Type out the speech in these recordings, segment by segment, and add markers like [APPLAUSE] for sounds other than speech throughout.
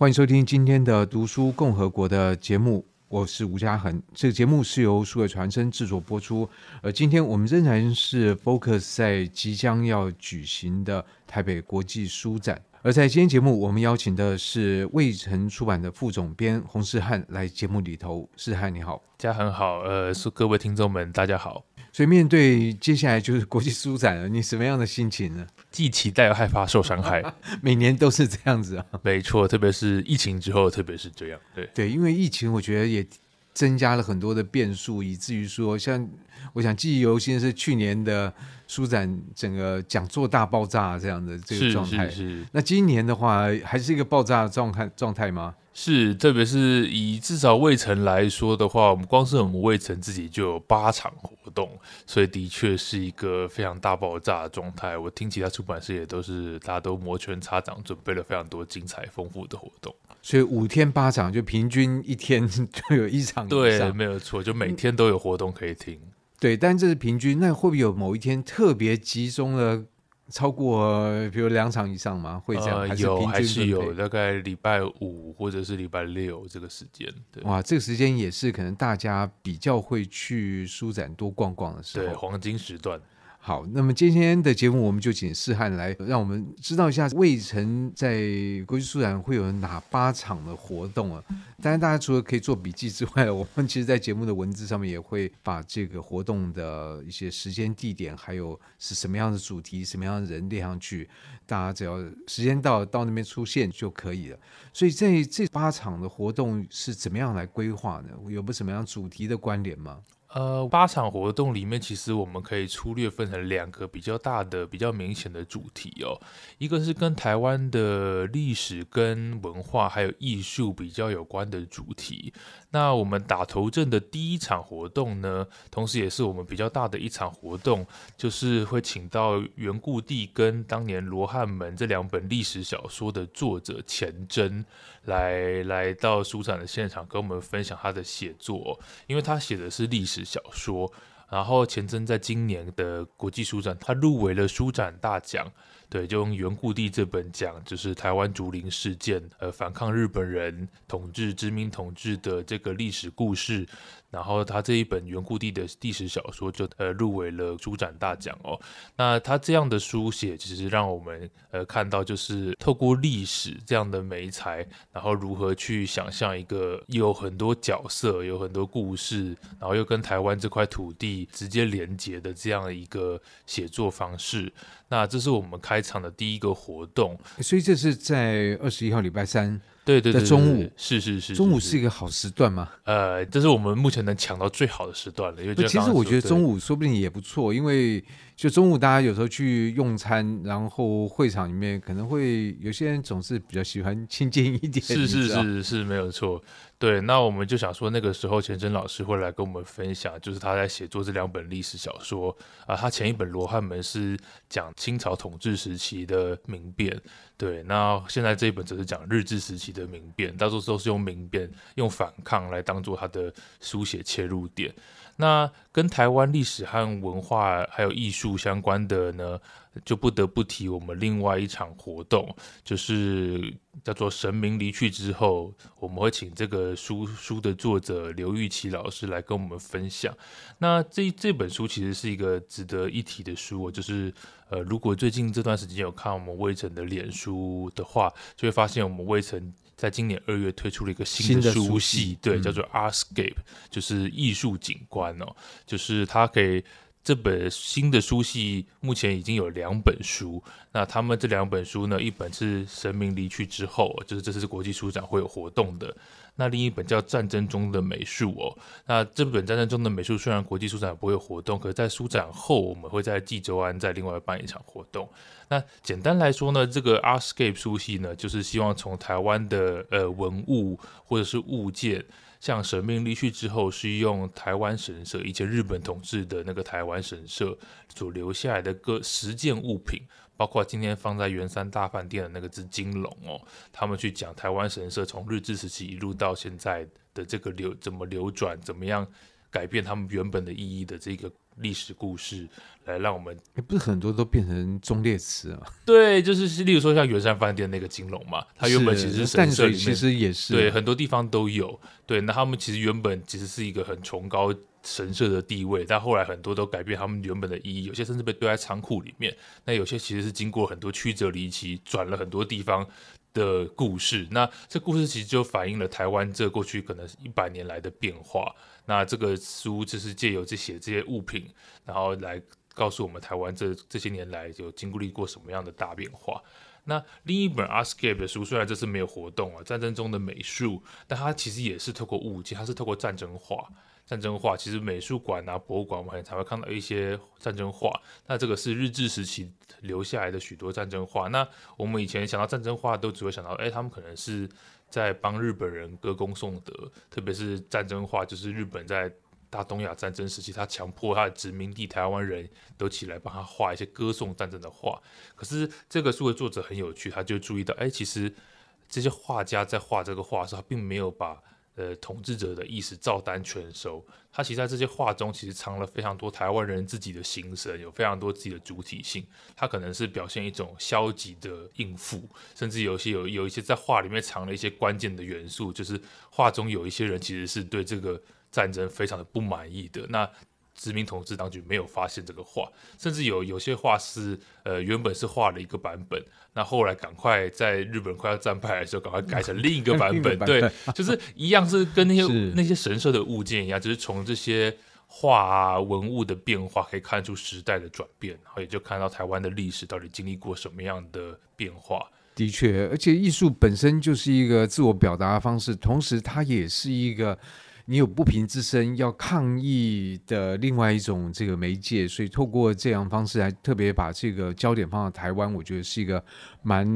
欢迎收听今天的读书共和国的节目，我是吴家恒。这个节目是由数位传声制作播出。而今天我们仍然是 focus 在即将要举行的台北国际书展。而在今天节目，我们邀请的是卫城出版的副总编洪世汉来节目里头。世汉你好，家恒好，呃，各位听众们大家好。所以面对接下来就是国际书展了，你什么样的心情呢？既期待又害怕受伤害，[LAUGHS] 每年都是这样子啊。没错，特别是疫情之后，特别是这样。对对，因为疫情，我觉得也增加了很多的变数，以至于说，像我想记忆犹新的是去年的书展，整个讲座大爆炸这样的这个状态。是是是。那今年的话，还是一个爆炸的状态状态吗？是，特别是以至少魏城来说的话，我们光是我们魏城自己就有八场活动，所以的确是一个非常大爆炸的状态。我听其他出版社也都是，大家都摩拳擦掌，准备了非常多精彩丰富的活动。所以五天八场，就平均一天 [LAUGHS] 就有一场以上。对，没有错，就每天都有活动可以听。嗯、对，但这是平均，那会不会有某一天特别集中了？超过比如两场以上吗？会这样？还是有还是有？大概礼拜五或者是礼拜六这个时间。对，哇，这个时间也是可能大家比较会去书展多逛逛的时候，对，黄金时段。好，那么今天的节目我们就请世汉来，让我们知道一下魏城在国际书展会有哪八场的活动啊？当然，大家除了可以做笔记之外，我们其实，在节目的文字上面也会把这个活动的一些时间、地点，还有是什么样的主题、什么样的人列上去，大家只要时间到到那边出现就可以了。所以，在这八场的活动是怎么样来规划呢？有没有什么样主题的关联吗？呃，八场活动里面，其实我们可以粗略分成两个比较大的、比较明显的主题哦。一个是跟台湾的历史、跟文化还有艺术比较有关的主题。那我们打头阵的第一场活动呢，同时也是我们比较大的一场活动，就是会请到原故地跟当年《罗汉门》这两本历史小说的作者钱真来来到书展的现场，跟我们分享他的写作，因为他写的是历史。小说，然后钱真在今年的国际书展，他入围了书展大奖。对，就用原故地这本讲，就是台湾竹林事件，呃，反抗日本人统治、殖民统治的这个历史故事。然后他这一本原故地的历史小说就呃入围了书展大奖哦。那他这样的书写，其实让我们呃看到，就是透过历史这样的媒材，然后如何去想象一个有很多角色、有很多故事，然后又跟台湾这块土地直接连接的这样一个写作方式。那这是我们开场的第一个活动，所以这是在二十一号礼拜三。对对对，中午是是是，中午是一个好时段吗？呃，这是我们目前能抢到最好的时段了。因为其实我觉得中午说不定也不错，因为就中午大家有时候去用餐，然后会场里面可能会有些人总是比较喜欢 [LAUGHS] 亲近一点。是是是是，没有错。对，那我们就想说，那个时候钱真老师会来跟我们分享，就是他在写作这两本历史小说啊。他前一本《罗汉门》是讲清朝统治时期的民变，对，那现在这一本则是讲日治时期的民变，大多数都是用民变、用反抗来当做他的书写切入点。那跟台湾历史和文化还有艺术相关的呢，就不得不提我们另外一场活动，就是叫做“神明离去之后”，我们会请这个书书的作者刘玉琪老师来跟我们分享。那这这本书其实是一个值得一提的书，就是呃，如果最近这段时间有看我们魏晨的脸书的话，就会发现我们魏晨。在今年二月推出了一个新的书系，对，叫做 Artscape，就是艺术景观哦，就是它给这本新的书系目前已经有两本书，那他们这两本书呢，一本是神明离去之后，就是这次国际书展会有活动的。那另一本叫《战争中的美术》哦，那这本《战争中的美术》虽然国际书展不会有活动，可是在书展后我们会在济州安再另外办一场活动。那简单来说呢，这个 Artscape 书系呢，就是希望从台湾的呃文物或者是物件，像神明离去之后是用台湾神社以前日本统治的那个台湾神社所留下来的各十件物品。包括今天放在圆山大饭店的那个只金龙哦，他们去讲台湾神社从日治时期一路到现在的这个流怎么流转，怎么样改变他们原本的意义的这个历史故事，来让我们也不是很多都变成忠烈祠啊。对，就是例如说像圆山饭店那个金龙嘛，它原本其实是神社里面，其实也是对，很多地方都有。对，那他们其实原本其实是一个很崇高神社的地位，但后来很多都改变他们原本的意义，有些甚至被堆在仓库里面。那有些其实是经过很多曲折离奇，转了很多地方的故事。那这故事其实就反映了台湾这过去可能一百年来的变化。那这个书就是借由这些这些物品，然后来告诉我们台湾这这些年来有经历过什么样的大变化。那另一本 Artscape 的书，虽然这次没有活动啊，战争中的美术，但它其实也是透过物件，它是透过战争画。战争画其实美术馆啊、博物馆，我们很常会看到一些战争画。那这个是日治时期留下来的许多战争画。那我们以前想到战争画，都只会想到，哎，他们可能是在帮日本人歌功颂德，特别是战争画，就是日本在大东亚战争时期，他强迫他的殖民地台湾人都起来帮他画一些歌颂战争的画。可是这个书的作者很有趣，他就注意到，哎，其实这些画家在画这个画的时候，并没有把。呃，统治者的意识照单全收，他其实在这些画中其实藏了非常多台湾人自己的心声，有非常多自己的主体性。他可能是表现一种消极的应付，甚至有些有有一些在画里面藏了一些关键的元素，就是画中有一些人其实是对这个战争非常的不满意的。那殖民统治当局没有发现这个画，甚至有有些画是呃原本是画了一个版本，那后来赶快在日本快要战败的时候，赶快改成另一个版本。[LAUGHS] 对，就是 [LAUGHS] 一样是跟那些那些神社的物件一样，就是从这些画啊文物的变化可以看出时代的转变，然后也就看到台湾的历史到底经历过什么样的变化。的确，而且艺术本身就是一个自我表达的方式，同时它也是一个。你有不平之声要抗议的另外一种这个媒介，所以透过这样方式来特别把这个焦点放到台湾，我觉得是一个蛮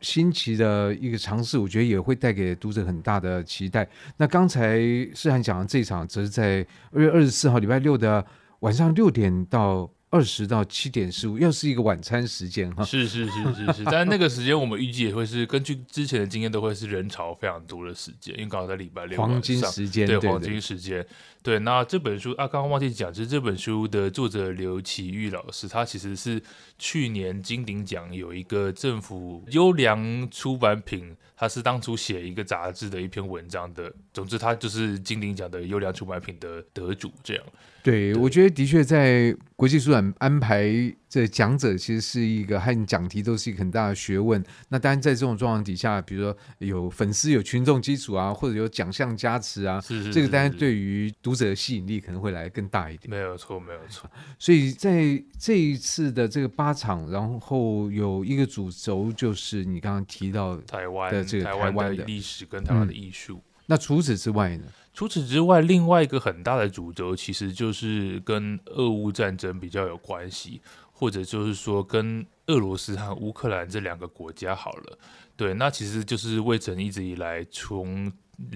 新奇的一个尝试，我觉得也会带给读者很大的期待。那刚才诗涵讲的这场，则是在二月二十四号礼拜六的晚上六点到。二十到七点十五，又是一个晚餐时间哈。是是是是是，但那个时间我们预计也会是根据之前的经验，都会是人潮非常多的时间，因为刚好在礼拜六黄金时间，对，对黄金时间。对，那这本书啊，刚刚忘记讲，就是这本书的作者刘启玉老师，他其实是去年金鼎奖有一个政府优良出版品，他是当初写一个杂志的一篇文章的。总之，他就是金鼎奖的优良出版品的得主，这样。对，对我觉得的确在国际书展安排。这讲者其实是一个，和讲题都是一个很大的学问。那当然，在这种状况底下，比如说有粉丝、有群众基础啊，或者有奖项加持啊，是是是是，这个当然对于读者的吸引力可能会来更大一点。没有错，没有错。[LAUGHS] 所以在这一次的这个八场，然后有一个主轴，就是你刚刚提到台湾的这个台湾的历史跟台湾的艺术。嗯。那除此之外呢？除此之外，另外一个很大的主轴，其实就是跟俄乌战争比较有关系。或者就是说，跟俄罗斯和乌克兰这两个国家好了，对，那其实就是魏晨一直以来从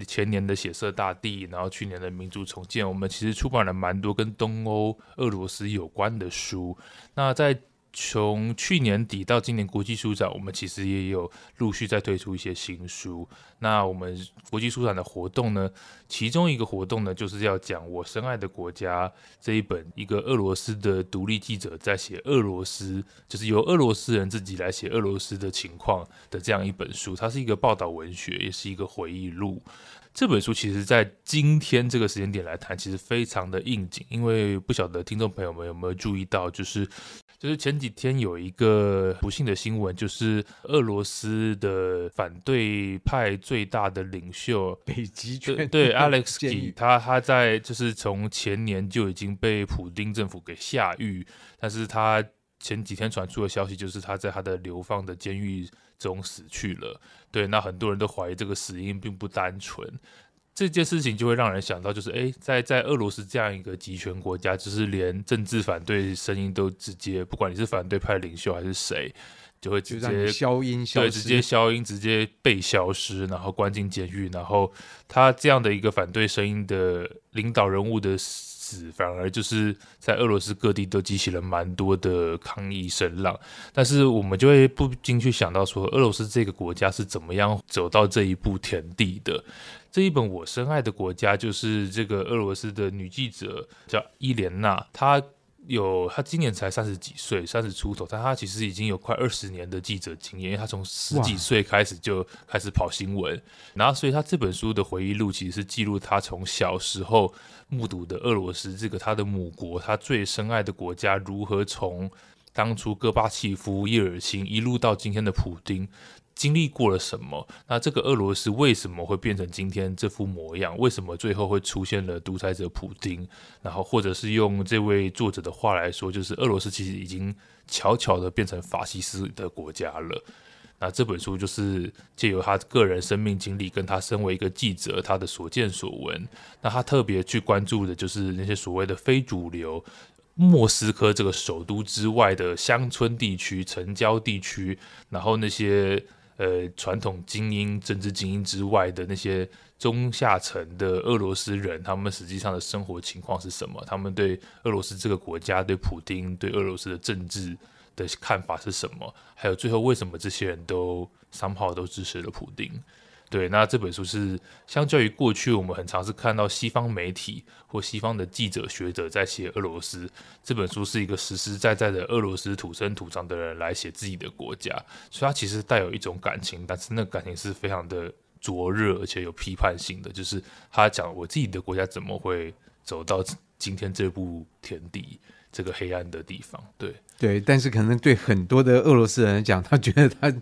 前年的血色大地，然后去年的民族重建，我们其实出版了蛮多跟东欧、俄罗斯有关的书。那在从去年底到今年国际书展，我们其实也有陆续在推出一些新书。那我们国际书展的活动呢，其中一个活动呢，就是要讲我深爱的国家这一本，一个俄罗斯的独立记者在写俄罗斯，就是由俄罗斯人自己来写俄罗斯的情况的这样一本书。它是一个报道文学，也是一个回忆录。这本书其实，在今天这个时间点来谈，其实非常的应景，因为不晓得听众朋友们有没有注意到，就是。就是前几天有一个不幸的新闻，就是俄罗斯的反对派最大的领袖北极圈对 Alexei，他他在就是从前年就已经被普丁政府给下狱，但是他前几天传出的消息就是他在他的流放的监狱中死去了。对，那很多人都怀疑这个死因并不单纯。这件事情就会让人想到，就是哎，在在俄罗斯这样一个集权国家，就是连政治反对声音都直接，不管你是反对派领袖还是谁，就会直接消音，对，直接消音，直接被消失，然后关进监狱，然后他这样的一个反对声音的领导人物的。反而就是在俄罗斯各地都激起了蛮多的抗议声浪。但是我们就会不禁去想到说，俄罗斯这个国家是怎么样走到这一步田地的？这一本我深爱的国家，就是这个俄罗斯的女记者叫伊莲娜，她。有，他今年才三十几岁，三十出头，但他其实已经有快二十年的记者经验，因为他从十几岁开始就开始跑新闻，然后所以他这本书的回忆录其实是记录他从小时候目睹的俄罗斯这个他的母国，他最深爱的国家如何从当初戈巴契夫、叶尔钦一路到今天的普丁。经历过了什么？那这个俄罗斯为什么会变成今天这副模样？为什么最后会出现了独裁者普丁？然后，或者是用这位作者的话来说，就是俄罗斯其实已经悄悄地变成法西斯的国家了。那这本书就是借由他个人生命经历，跟他身为一个记者，他的所见所闻。那他特别去关注的就是那些所谓的非主流，莫斯科这个首都之外的乡村地区、城郊地区，然后那些。呃，传统精英、政治精英之外的那些中下层的俄罗斯人，他们实际上的生活情况是什么？他们对俄罗斯这个国家、对普丁、对俄罗斯的政治的看法是什么？还有最后为什么这些人都三炮都支持了普丁？对，那这本书是相较于过去，我们很常是看到西方媒体或西方的记者学者在写俄罗斯，这本书是一个实实在在的俄罗斯土生土长的人来写自己的国家，所以它其实带有一种感情，但是那感情是非常的灼热，而且有批判性的，就是他讲我自己的国家怎么会走到今天这步田地，这个黑暗的地方。对对，但是可能对很多的俄罗斯人来讲，他觉得他。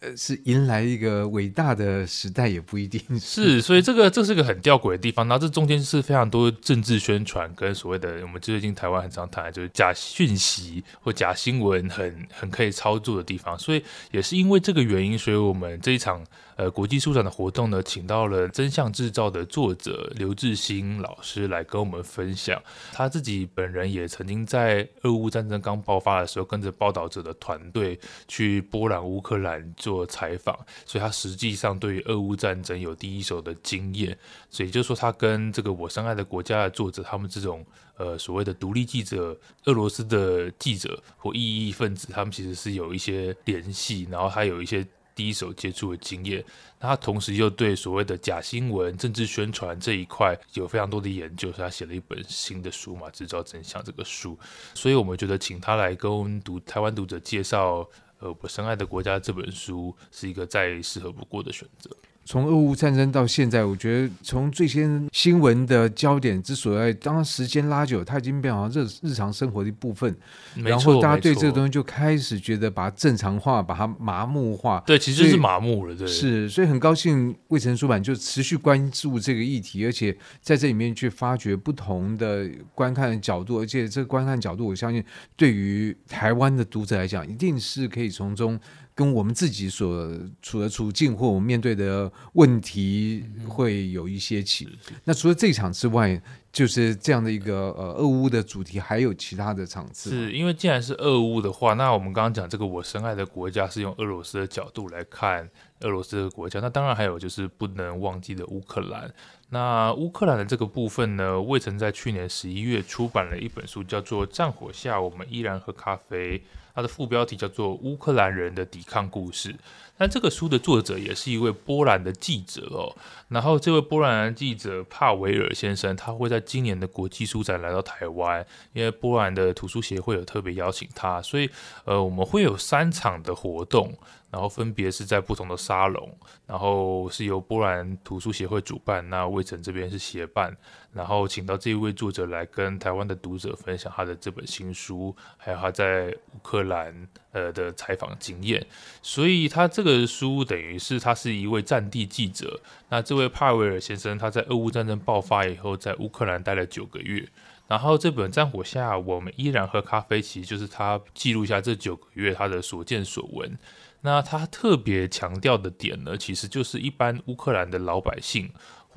呃，是迎来一个伟大的时代，也不一定 [LAUGHS] 是，所以这个这是个很吊诡的地方。那这中间是非常多政治宣传跟所谓的我们最近台湾很常谈，就是假讯息或假新闻很很可以操作的地方。所以也是因为这个原因，所以我们这一场。呃，国际书展的活动呢，请到了《真相制造》的作者刘志新老师来跟我们分享。他自己本人也曾经在俄乌战争刚爆发的时候，跟着报道者的团队去波兰、乌克兰做做采访，所以他实际上对于俄乌战争有第一手的经验。所以就说他跟这个我深爱的国家的作者，他们这种呃所谓的独立记者、俄罗斯的记者或异议分子，他们其实是有一些联系，然后他有一些。第一手接触的经验，那他同时又对所谓的假新闻、政治宣传这一块有非常多的研究，所以他写了一本新的书嘛，《制造真相》这个书。所以我们觉得请他来跟读台湾读者介绍，呃，我深爱的国家这本书是一个再适合不过的选择。从俄乌战争到现在，我觉得从最先新闻的焦点之所在，当时间拉久，它已经变成日日常生活的一部分。然后大家对这个东西就开始觉得把它正常化，把它麻木化。对，其实就是麻木了。对，是，所以很高兴卫城出版就持续关注这个议题，而且在这里面去发掘不同的观看的角度，而且这个观看角度，我相信对于台湾的读者来讲，一定是可以从中。跟我们自己所处的处境或我们面对的问题会有一些起。那除了这场之外，就是这样的一个呃俄乌的主题，还有其他的场次。是因为既然是俄乌的话，那我们刚刚讲这个我深爱的国家是用俄罗斯的角度来看俄罗斯的国家，那当然还有就是不能忘记的乌克兰。那乌克兰的这个部分呢，未曾在去年十一月出版了一本书，叫做《战火下我们依然喝咖啡》。它的副标题叫做《乌克兰人的抵抗故事》，那这个书的作者也是一位波兰的记者哦。然后这位波兰记者帕维尔先生，他会在今年的国际书展来到台湾，因为波兰的图书协会有特别邀请他，所以呃，我们会有三场的活动。然后分别是在不同的沙龙，然后是由波兰图书协会主办，那魏晨这边是协办，然后请到这一位作者来跟台湾的读者分享他的这本新书，还有他在乌克兰呃的采访经验。所以他这个书等于是他是一位战地记者。那这位帕维尔先生他在俄乌战争爆发以后，在乌克兰待了九个月，然后这本《战火下我们依然喝咖啡》，其实就是他记录下这九个月他的所见所闻。那他特别强调的点呢，其实就是一般乌克兰的老百姓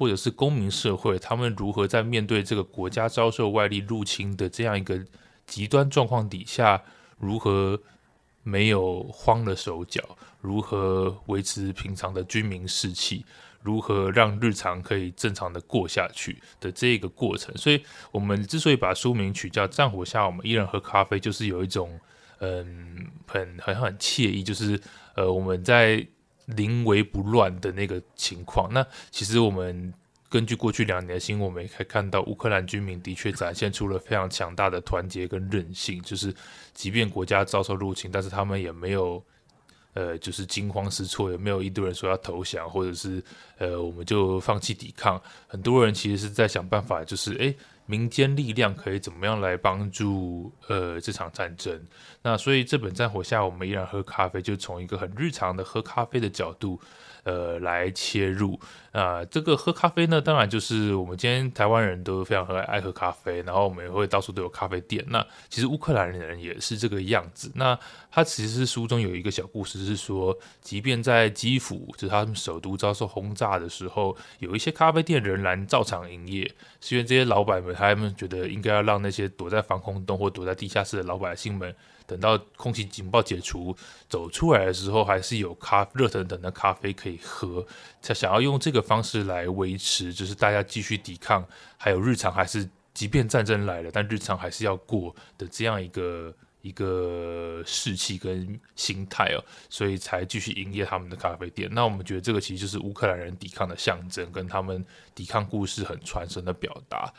或者是公民社会，他们如何在面对这个国家遭受外力入侵的这样一个极端状况底下，如何没有慌了手脚，如何维持平常的军民士气，如何让日常可以正常的过下去的这个过程。所以，我们之所以把书名取叫《战火下我们依然喝咖啡》，就是有一种嗯很很很惬意，就是呃我们在临危不乱的那个情况。那其实我们。根据过去两年的新闻，我们也可以看到乌克兰军民的确展现出了非常强大的团结跟韧性，就是即便国家遭受入侵，但是他们也没有，呃，就是惊慌失措，也没有一堆人说要投降，或者是呃，我们就放弃抵抗。很多人其实是在想办法，就是诶，民间力量可以怎么样来帮助呃这场战争。那所以这本战火下，我们依然喝咖啡，就从一个很日常的喝咖啡的角度。呃，来切入啊、这个喝咖啡呢，当然就是我们今天台湾人都非常爱爱喝咖啡，然后我们也会到处都有咖啡店。那其实乌克兰人也是这个样子。那他其实书中有一个小故事，是说，即便在基辅，就是他们首都遭受轰炸的时候，有一些咖啡店仍然照常营业，是因为这些老板们他们觉得应该要让那些躲在防空洞或躲在地下室的老百姓们。等到空气警报解除，走出来的时候，还是有咖热腾腾的咖啡可以喝。他想要用这个方式来维持，就是大家继续抵抗，还有日常还是，即便战争来了，但日常还是要过的这样一个一个士气跟心态哦，所以才继续营业他们的咖啡店。那我们觉得这个其实就是乌克兰人抵抗的象征，跟他们抵抗故事很传神的表达。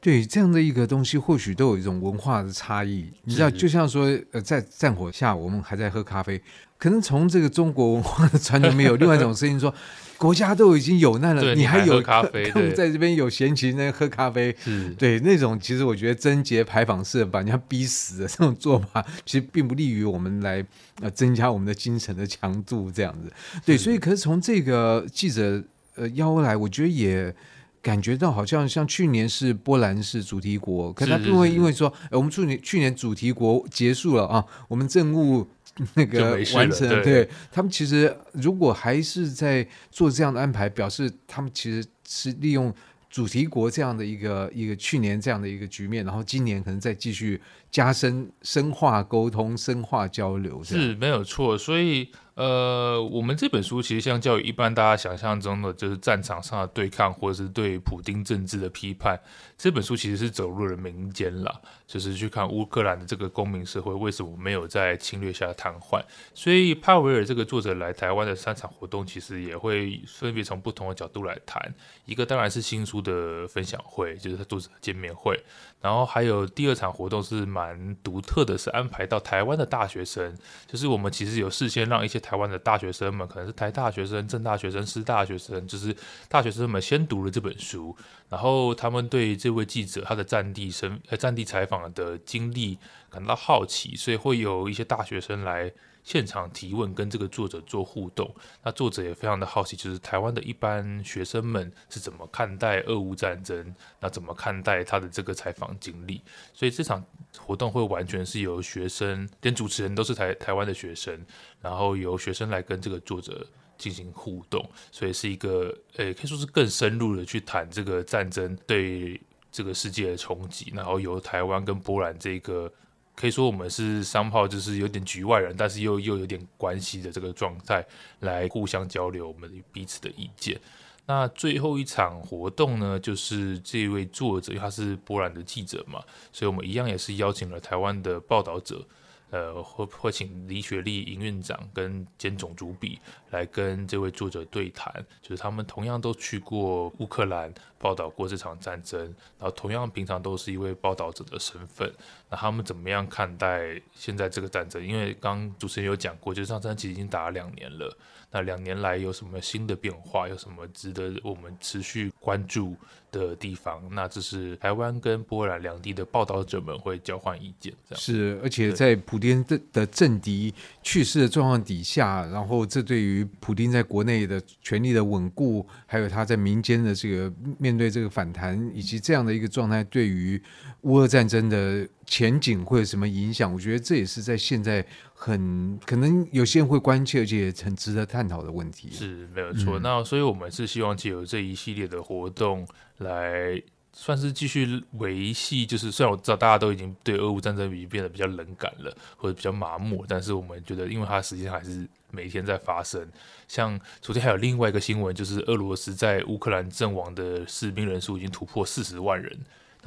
对这样的一个东西，或许都有一种文化的差异。你知道，就像说，呃，在战火下，我们还在喝咖啡，可能从这个中国文化的传统，没有 [LAUGHS] 另外一种声音说，国家都已经有难了，你还有喝咖啡，[LAUGHS] 在这边有闲情在，喝咖啡。对那种，其实我觉得贞节牌坊式把人家逼死的这种做法，其实并不利于我们来呃增加我们的精神的强度。这样子，对，所以可是从这个记者呃邀来，我觉得也。感觉到好像像去年是波兰是主题国，可他不会因为说，我们去年去年主题国结束了啊，我们政务 [LAUGHS] 那个完成对。他们其实如果还是在做这样的安排，表示他们其实是利用主题国这样的一个一个去年这样的一个局面，然后今年可能再继续加深深化沟通、深化交流，是没有错，所以。呃，我们这本书其实相较于一般大家想象中的，就是战场上的对抗，或者是对普丁政治的批判，这本书其实是走入了民间了，就是去看乌克兰的这个公民社会为什么没有在侵略下瘫痪。所以帕维尔这个作者来台湾的三场活动，其实也会分别从不同的角度来谈。一个当然是新书的分享会，就是他作者见面会，然后还有第二场活动是蛮独特的，是安排到台湾的大学生，就是我们其实有事先让一些。台湾的大学生们，可能是台大学生、政大学生、师大学生，就是大学生们先读了这本书，然后他们对这位记者他的战地生呃战地采访的经历感到好奇，所以会有一些大学生来。现场提问，跟这个作者做互动，那作者也非常的好奇，就是台湾的一般学生们是怎么看待俄乌战争，那怎么看待他的这个采访经历？所以这场活动会完全是由学生，连主持人都是台台湾的学生，然后由学生来跟这个作者进行互动，所以是一个，诶，可以说是更深入的去谈这个战争对这个世界的冲击，然后由台湾跟波兰这个。可以说我们是三炮，就是有点局外人，但是又又有点关系的这个状态，来互相交流我们彼此的意见。那最后一场活动呢，就是这位作者，因为他是波兰的记者嘛，所以我们一样也是邀请了台湾的报道者。呃，会会请李雪莉营运长跟兼总主笔来跟这位作者对谈，就是他们同样都去过乌克兰报道过这场战争，然后同样平常都是一位报道者的身份，那他们怎么样看待现在这个战争？因为刚主持人有讲过，就是这场战争其实已经打了两年了，那两年来有什么新的变化？有什么值得我们持续关注的地方？那这是台湾跟波兰两地的报道者们会交换意见，这样是，而且在普丁的的政敌去世的状况底下，然后这对于普丁在国内的权力的稳固，还有他在民间的这个面对这个反弹，以及这样的一个状态，对于乌俄战争的前景会有什么影响？我觉得这也是在现在很可能有些人会关切，而且也很值得探讨的问题。是没有错。嗯、那所以我们是希望借由这一系列的活动来。算是继续维系，就是虽然我知道大家都已经对俄乌战争已经变得比较冷感了，或者比较麻木，但是我们觉得，因为它实际上还是每一天在发生。像昨天还有另外一个新闻，就是俄罗斯在乌克兰阵亡的士兵人数已经突破四十万人。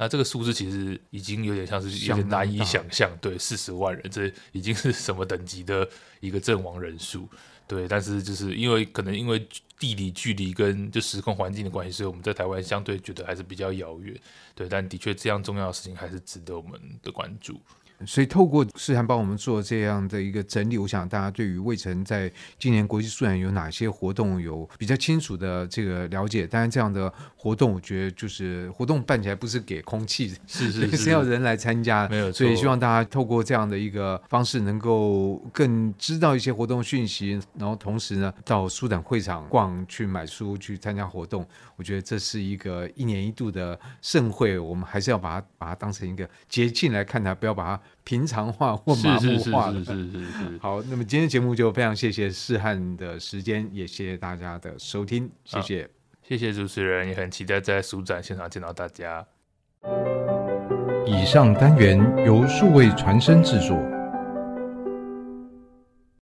那这个数字其实已经有点像是有点难以想象，对，四十万人，这已经是什么等级的一个阵亡人数？对，但是就是因为可能因为地理距离跟就时空环境的关系，所以我们在台湾相对觉得还是比较遥远。对，但的确这样重要的事情还是值得我们的关注。所以透过士涵帮我们做这样的一个整理，我想大家对于魏晨在今年国际书展有哪些活动有比较清楚的这个了解。当然，这样的活动我觉得就是活动办起来不是给空气，是是 [LAUGHS] 是，是要人来参加。没有。所以希望大家透过这样的一个方式，能够更知道一些活动讯息，然后同时呢，到书展会场逛去买书去参加活动。我觉得这是一个一年一度的盛会，我们还是要把它把它当成一个捷径来看它，不要把它。平常化或麻木化的，是是是是，是，是。好，那么今天节目就非常谢谢世汉的时间，也谢谢大家的收听，谢谢，谢谢主持人，也很期待在书展现场见到大家。以上单元由数位传声制作。